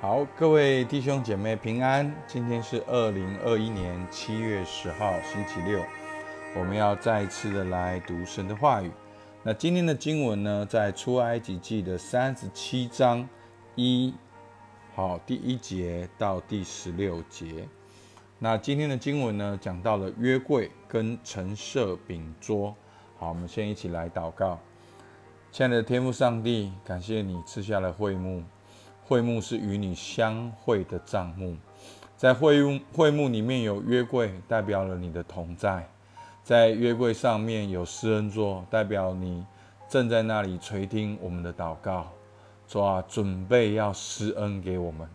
好，各位弟兄姐妹平安。今天是二零二一年七月十号，星期六。我们要再一次的来读神的话语。那今天的经文呢，在出埃及记的三十七章一，好，第一节到第十六节。那今天的经文呢，讲到了约柜跟陈设饼桌。好，我们先一起来祷告。亲爱的天父上帝，感谢你赐下了会幕。会幕是与你相会的帐幕，在会幕会幕里面有约柜，代表了你的同在。在约柜上面有施恩座，代表你正在那里垂听我们的祷告。主啊，准备要施恩给我们。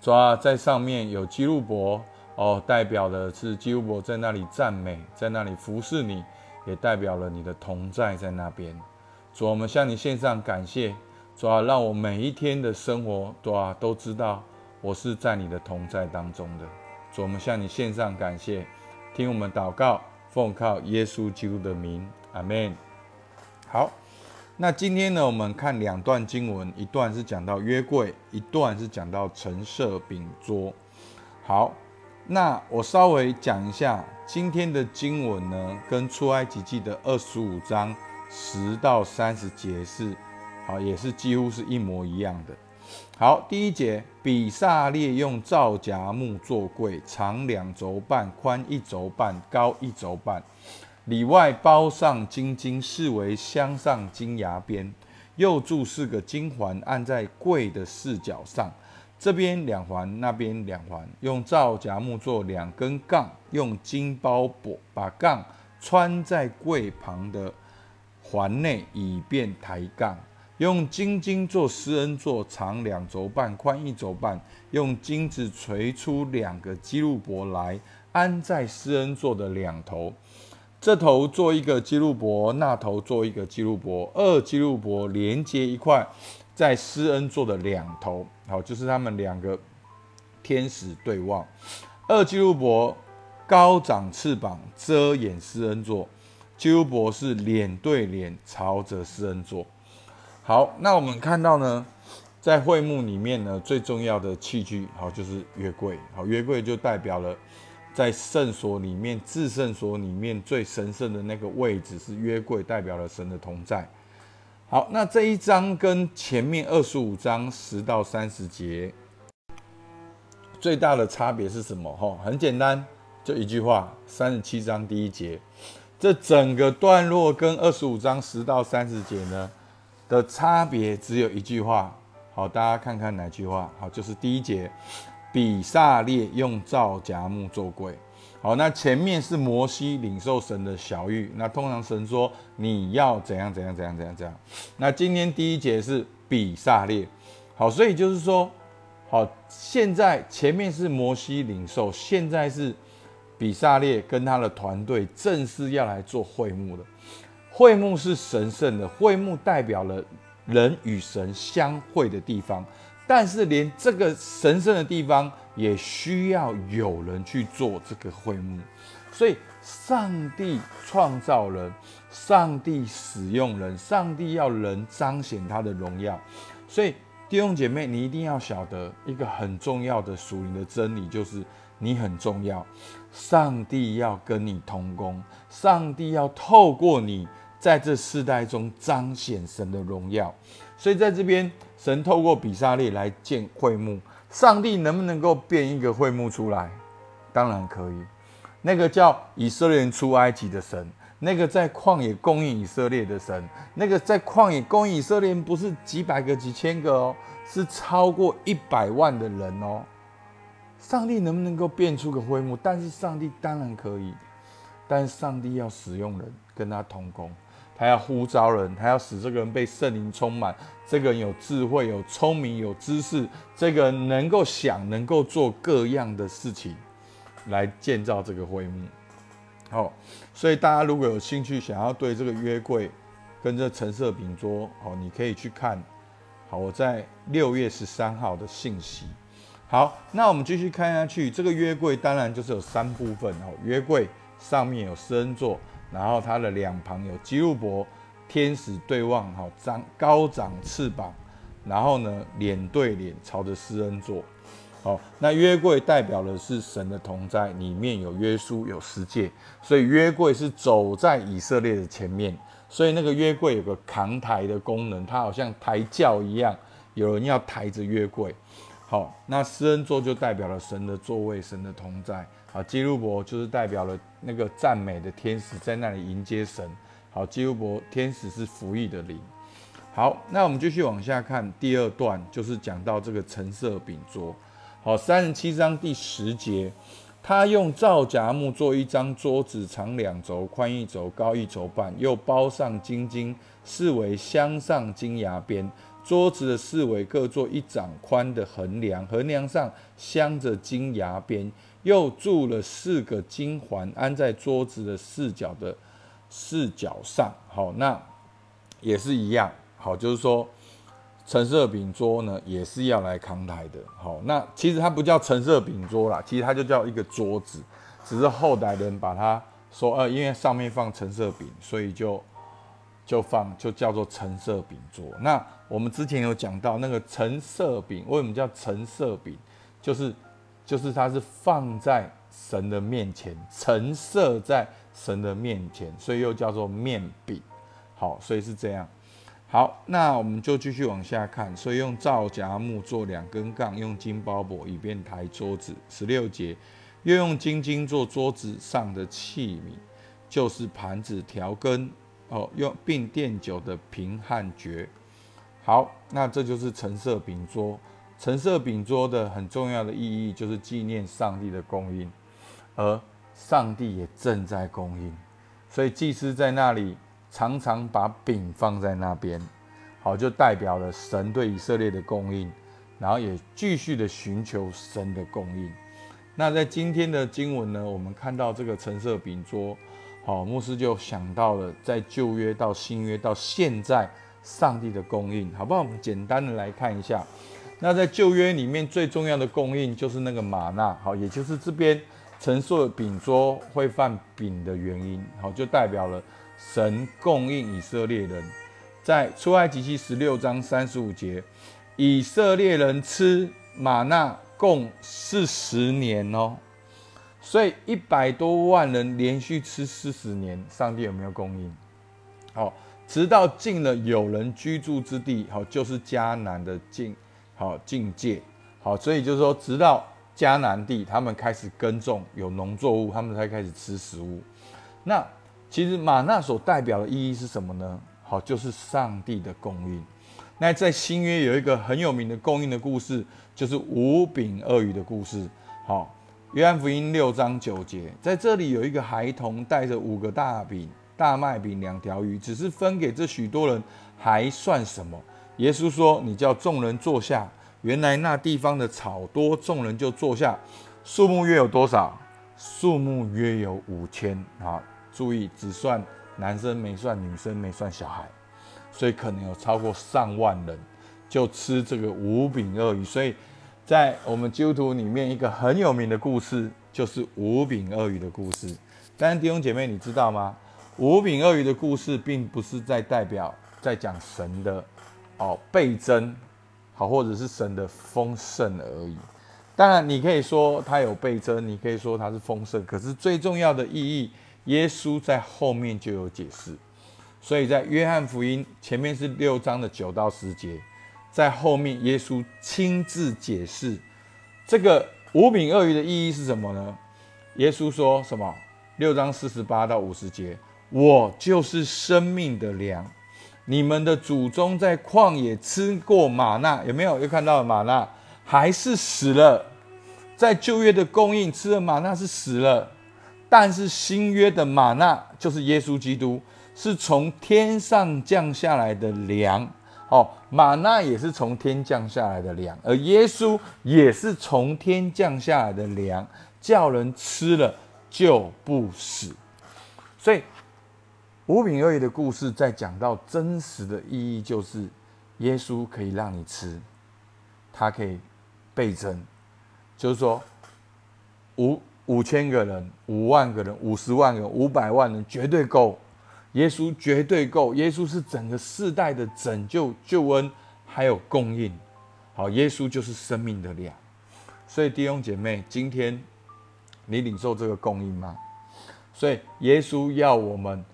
主啊，在上面有基路伯，哦，代表的是基路伯在那里赞美，在那里服侍你，也代表了你的同在在那边。主，我们向你献上感谢。主啊，让我每一天的生活，主啊，都知道我是在你的同在当中的。主，我们向你献上感谢，听我们祷告，奉靠耶稣基督的名，阿门。好，那今天呢，我们看两段经文，一段是讲到约柜，一段是讲到陈设饼桌。好，那我稍微讲一下今天的经文呢，跟出埃及记的二十五章十到三十节是。好，也是几乎是一模一样的。好，第一节，比萨列用皂荚木做柜，长两轴半，宽一轴半，高一轴半，里外包上金金，视为镶上金牙边，右柱四个金环，按在柜的四角上，这边两环，那边两环，用皂荚木做两根杠，用金包裹，把杠穿在柜旁的环内，以便抬杠。用金金做施恩座，长两轴半，宽一轴半。用金子锤出两个基路伯来，安在施恩座的两头。这头做一个基路伯，那头做一个基路伯。二基路伯连接一块，在施恩座的两头。好，就是他们两个天使对望。二基路伯高长翅膀，遮掩施恩座。基路伯是脸对脸朝着施恩座。好，那我们看到呢，在会幕里面呢，最重要的器具，好就是约柜。好，约柜就代表了在圣所里面，至圣所里面最神圣的那个位置是约柜，代表了神的同在。好，那这一章跟前面二十五章十到三十节最大的差别是什么？哈，很简单，就一句话：三十七章第一节，这整个段落跟二十五章十到三十节呢？的差别只有一句话，好，大家看看哪句话？好，就是第一节，比萨列用皂荚木做柜。好，那前面是摩西领受神的小玉，那通常神说你要怎样怎样怎样怎样怎样。那今天第一节是比萨列，好，所以就是说，好，现在前面是摩西领受，现在是比萨列跟他的团队正式要来做会幕的。会幕是神圣的，会幕代表了人与神相会的地方。但是，连这个神圣的地方也需要有人去做这个会幕。所以，上帝创造人，上帝使用人，上帝要人彰显他的荣耀。所以，弟兄姐妹，你一定要晓得一个很重要的属灵的真理，就是你很重要。上帝要跟你同工，上帝要透过你。在这世代中彰显神的荣耀，所以在这边，神透过比萨列来建会幕。上帝能不能够变一个会幕出来？当然可以。那个叫以色列人出埃及的神，那个在旷野供应以色列的神，那个在旷野供应以色列人不是几百个、几千个哦，是超过一百万的人哦。上帝能不能够变出个会幕？但是上帝当然可以，但是上帝要使用人跟他同工。他要呼召人，他要使这个人被圣灵充满，这个人有智慧、有聪明、有知识，这个人能够想、能够做各样的事情，来建造这个会幕。好，所以大家如果有兴趣，想要对这个约柜跟这橙色饼桌，哦，你可以去看。好，我在六月十三号的信息。好，那我们继续看下去，这个约柜当然就是有三部分哦。约柜上面有施恩座。然后它的两旁有基路伯天使对望，哈，张高长翅膀，然后呢，脸对脸朝着施恩座。好，那约柜代表的是神的同在，里面有约书，有十诫，所以约柜是走在以色列的前面。所以那个约柜有个扛抬的功能，它好像抬轿一样，有人要抬着约柜。好，那施恩座就代表了神的座位，神的同在。啊，基路伯就是代表了那个赞美的天使在那里迎接神。好，基路伯天使是服役的灵。好，那我们继续往下看第二段，就是讲到这个橙色饼桌。好，三十七章第十节，他用皂荚木做一张桌子，长两轴，宽一轴，高一轴半，又包上金金，四围镶上金牙边。桌子的四围各做一掌宽的横梁，横梁上镶着金牙边，又铸了四个金环，安在桌子的四角的四角上。好，那也是一样。好，就是说。橙色饼桌呢，也是要来扛台的。好，那其实它不叫橙色饼桌啦，其实它就叫一个桌子，只是后代人把它说，呃，因为上面放橙色饼，所以就就放就叫做橙色饼桌。那我们之前有讲到那个橙色饼，为什么叫橙色饼？就是就是它是放在神的面前，橙色在神的面前，所以又叫做面饼。好，所以是这样。好，那我们就继续往下看。所以用皂荚木做两根杠，用金包裹，以便抬桌子。十六节，又用金金做桌子上的器皿，就是盘子、调羹哦，用并垫酒的瓶和爵。好，那这就是橙色饼桌。橙色饼桌的很重要的意义，就是纪念上帝的供应，而上帝也正在供应，所以祭司在那里。常常把饼放在那边，好，就代表了神对以色列的供应，然后也继续的寻求神的供应。那在今天的经文呢，我们看到这个橙色饼桌，好，牧师就想到了在旧约到新约到现在上帝的供应，好不好？我们简单的来看一下。那在旧约里面最重要的供应就是那个玛纳，好，也就是这边橙色饼桌会放饼的原因，好，就代表了。神供应以色列人，在出埃及记十六章三十五节，以色列人吃玛纳共四十年哦，所以一百多万人连续吃四十年，上帝有没有供应？好，直到进了有人居住之地，好，就是迦南的境，好境界，好，所以就是说，直到迦南地，他们开始耕种有农作物，他们才开始吃食物，那。其实玛纳所代表的意义是什么呢？好，就是上帝的供应。那在新约有一个很有名的供应的故事，就是五饼二鱼的故事。好，约翰福音六章九节，在这里有一个孩童带着五个大饼、大麦饼、两条鱼，只是分给这许多人，还算什么？耶稣说：“你叫众人坐下。”原来那地方的草多，众人就坐下。数目约有多少？数目约有五千。啊。注意，只算男生没算女生没算小孩，所以可能有超过上万人就吃这个五饼鳄鱼。所以在我们基督徒里面，一个很有名的故事就是五饼鳄鱼的故事。但是弟兄姐妹，你知道吗？五饼鳄鱼的故事并不是在代表在讲神的哦倍增，好或者是神的丰盛而已。当然，你可以说它有倍增，你可以说它是丰盛，可是最重要的意义。耶稣在后面就有解释，所以在约翰福音前面是六章的九到十节，在后面耶稣亲自解释这个五饼鳄鱼的意义是什么呢？耶稣说什么？六章四十八到五十节，我就是生命的粮。你们的祖宗在旷野吃过玛纳，有没有？又看到了玛纳，还是死了。在旧约的供应吃了玛纳是死了。但是新约的玛纳就是耶稣基督，是从天上降下来的粮。哦，玛纳也是从天降下来的粮，而耶稣也是从天降下来的粮，叫人吃了就不死。所以五饼二鱼的故事在讲到真实的意义，就是耶稣可以让你吃，他可以倍增，就是说五。五千个人，五万个人，五十万人，五百万人，绝对够。耶稣绝对够。耶稣是整个世代的拯救、救恩还有供应。好，耶稣就是生命的量。所以弟兄姐妹，今天你领受这个供应吗？所以耶稣要我们，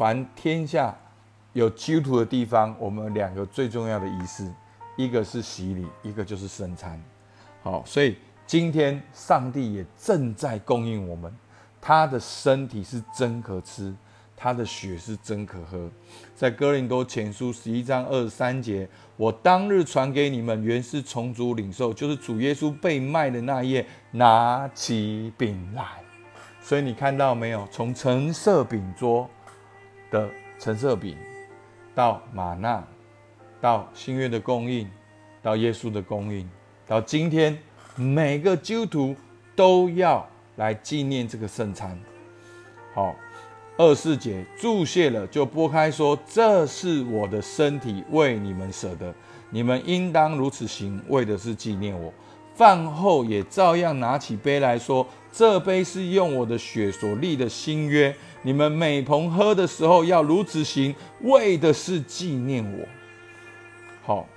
凡天下有基督徒的地方，我们两个最重要的仪式，一个是洗礼，一个就是圣餐。好，所以今天上帝也正在供应我们，他的身体是真可吃。他的血是真可喝，在哥林多前书十一章二十三节，我当日传给你们，原是从主领受，就是主耶稣被卖的那夜，拿起饼来。所以你看到没有？从橙色饼桌的橙色饼，到玛纳，到新约的供应，到耶稣的供应，到今天每个基督徒都要来纪念这个圣餐。好。二四节注谢了，就拨开说：“这是我的身体，为你们舍的，你们应当如此行，为的是纪念我。”饭后也照样拿起杯来说：“这杯是用我的血所立的新约，你们每逢喝的时候要如此行，为的是纪念我。”好，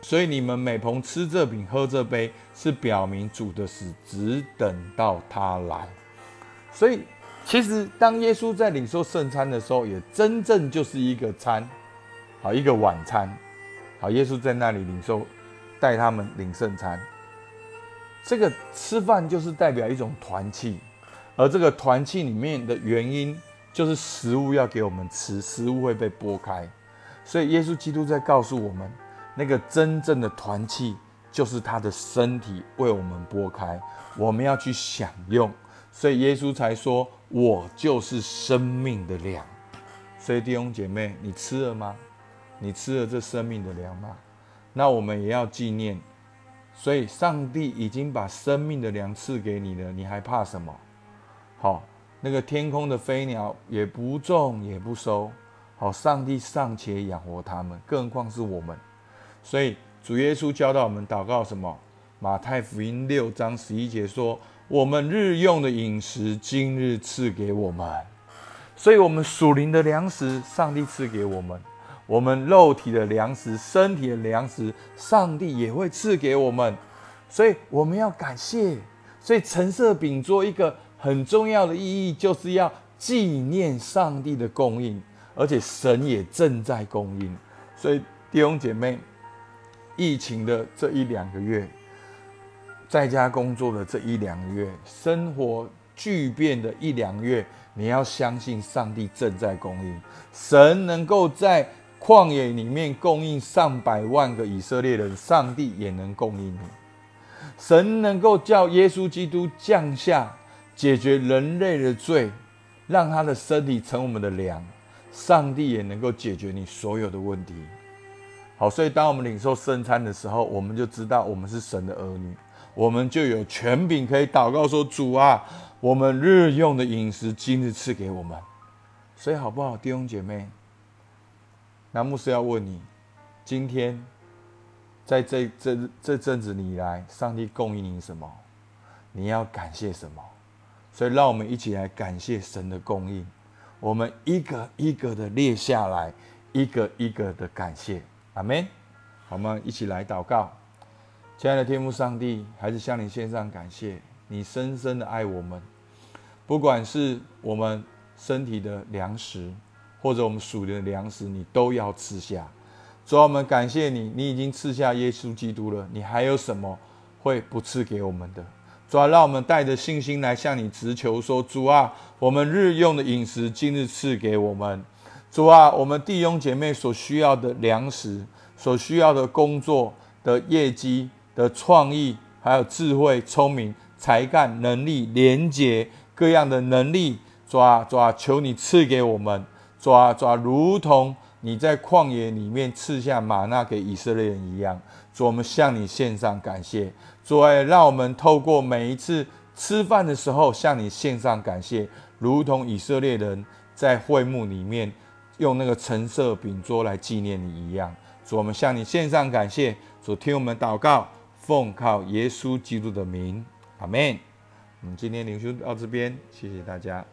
所以你们每逢吃这饼、喝这杯，是表明主的死，只等到他来。所以。其实，当耶稣在领受圣餐的时候，也真正就是一个餐，好一个晚餐，好耶稣在那里领受，带他们领圣餐。这个吃饭就是代表一种团契，而这个团契里面的原因，就是食物要给我们吃，食物会被剥开，所以耶稣基督在告诉我们，那个真正的团契就是他的身体为我们剥开，我们要去享用。所以耶稣才说：“我就是生命的粮。”所以弟兄姐妹，你吃了吗？你吃了这生命的粮吗？那我们也要纪念。所以上帝已经把生命的粮赐给你了，你还怕什么？好，那个天空的飞鸟也不种也不收，好，上帝尚且养活他们，更何况是我们。所以主耶稣教导我们祷告什么？马太福音六章十一节说。我们日用的饮食，今日赐给我们，所以，我们属灵的粮食，上帝赐给我们；我们肉体的粮食，身体的粮食，上帝也会赐给我们。所以，我们要感谢。所以，橙色饼做一个很重要的意义，就是要纪念上帝的供应，而且神也正在供应。所以，弟兄姐妹，疫情的这一两个月。在家工作的这一两个月，生活巨变的一两个月，你要相信上帝正在供应。神能够在旷野里面供应上百万个以色列人，上帝也能供应你。神能够叫耶稣基督降下，解决人类的罪，让他的身体成我们的粮，上帝也能够解决你所有的问题。好，所以当我们领受圣餐的时候，我们就知道我们是神的儿女。我们就有权柄可以祷告说：“主啊，我们日用的饮食今日赐给我们。”所以好不好，弟兄姐妹？那牧师要问你：今天在这这这阵子你来，上帝供应你什么？你要感谢什么？所以让我们一起来感谢神的供应。我们一个一个的列下来，一个一个的感谢。阿门。我们？一起来祷告。亲爱的天父上帝，还是向你献上感谢。你深深的爱我们，不管是我们身体的粮食，或者我们属灵的粮食，你都要吃下。主啊，我们感谢你，你已经赐下耶稣基督了，你还有什么会不赐给我们的？主啊，让我们带着信心来向你直求，说：主啊，我们日用的饮食今日赐给我们。主啊，我们弟兄姐妹所需要的粮食，所需要的工作的业绩。的创意，还有智慧、聪明、才干、能力、廉洁各样的能力，主啊，主啊，求你赐给我们，抓抓，如同你在旷野里面赐下玛纳给以色列人一样。主，我们向你献上感谢。主，让我们透过每一次吃饭的时候向你献上感谢，如同以色列人在会幕里面用那个橙色饼桌来纪念你一样。主，我们向你献上感谢。主，听我们祷告。奉靠耶稣基督的名，阿门。我们今天灵修到这边，谢谢大家。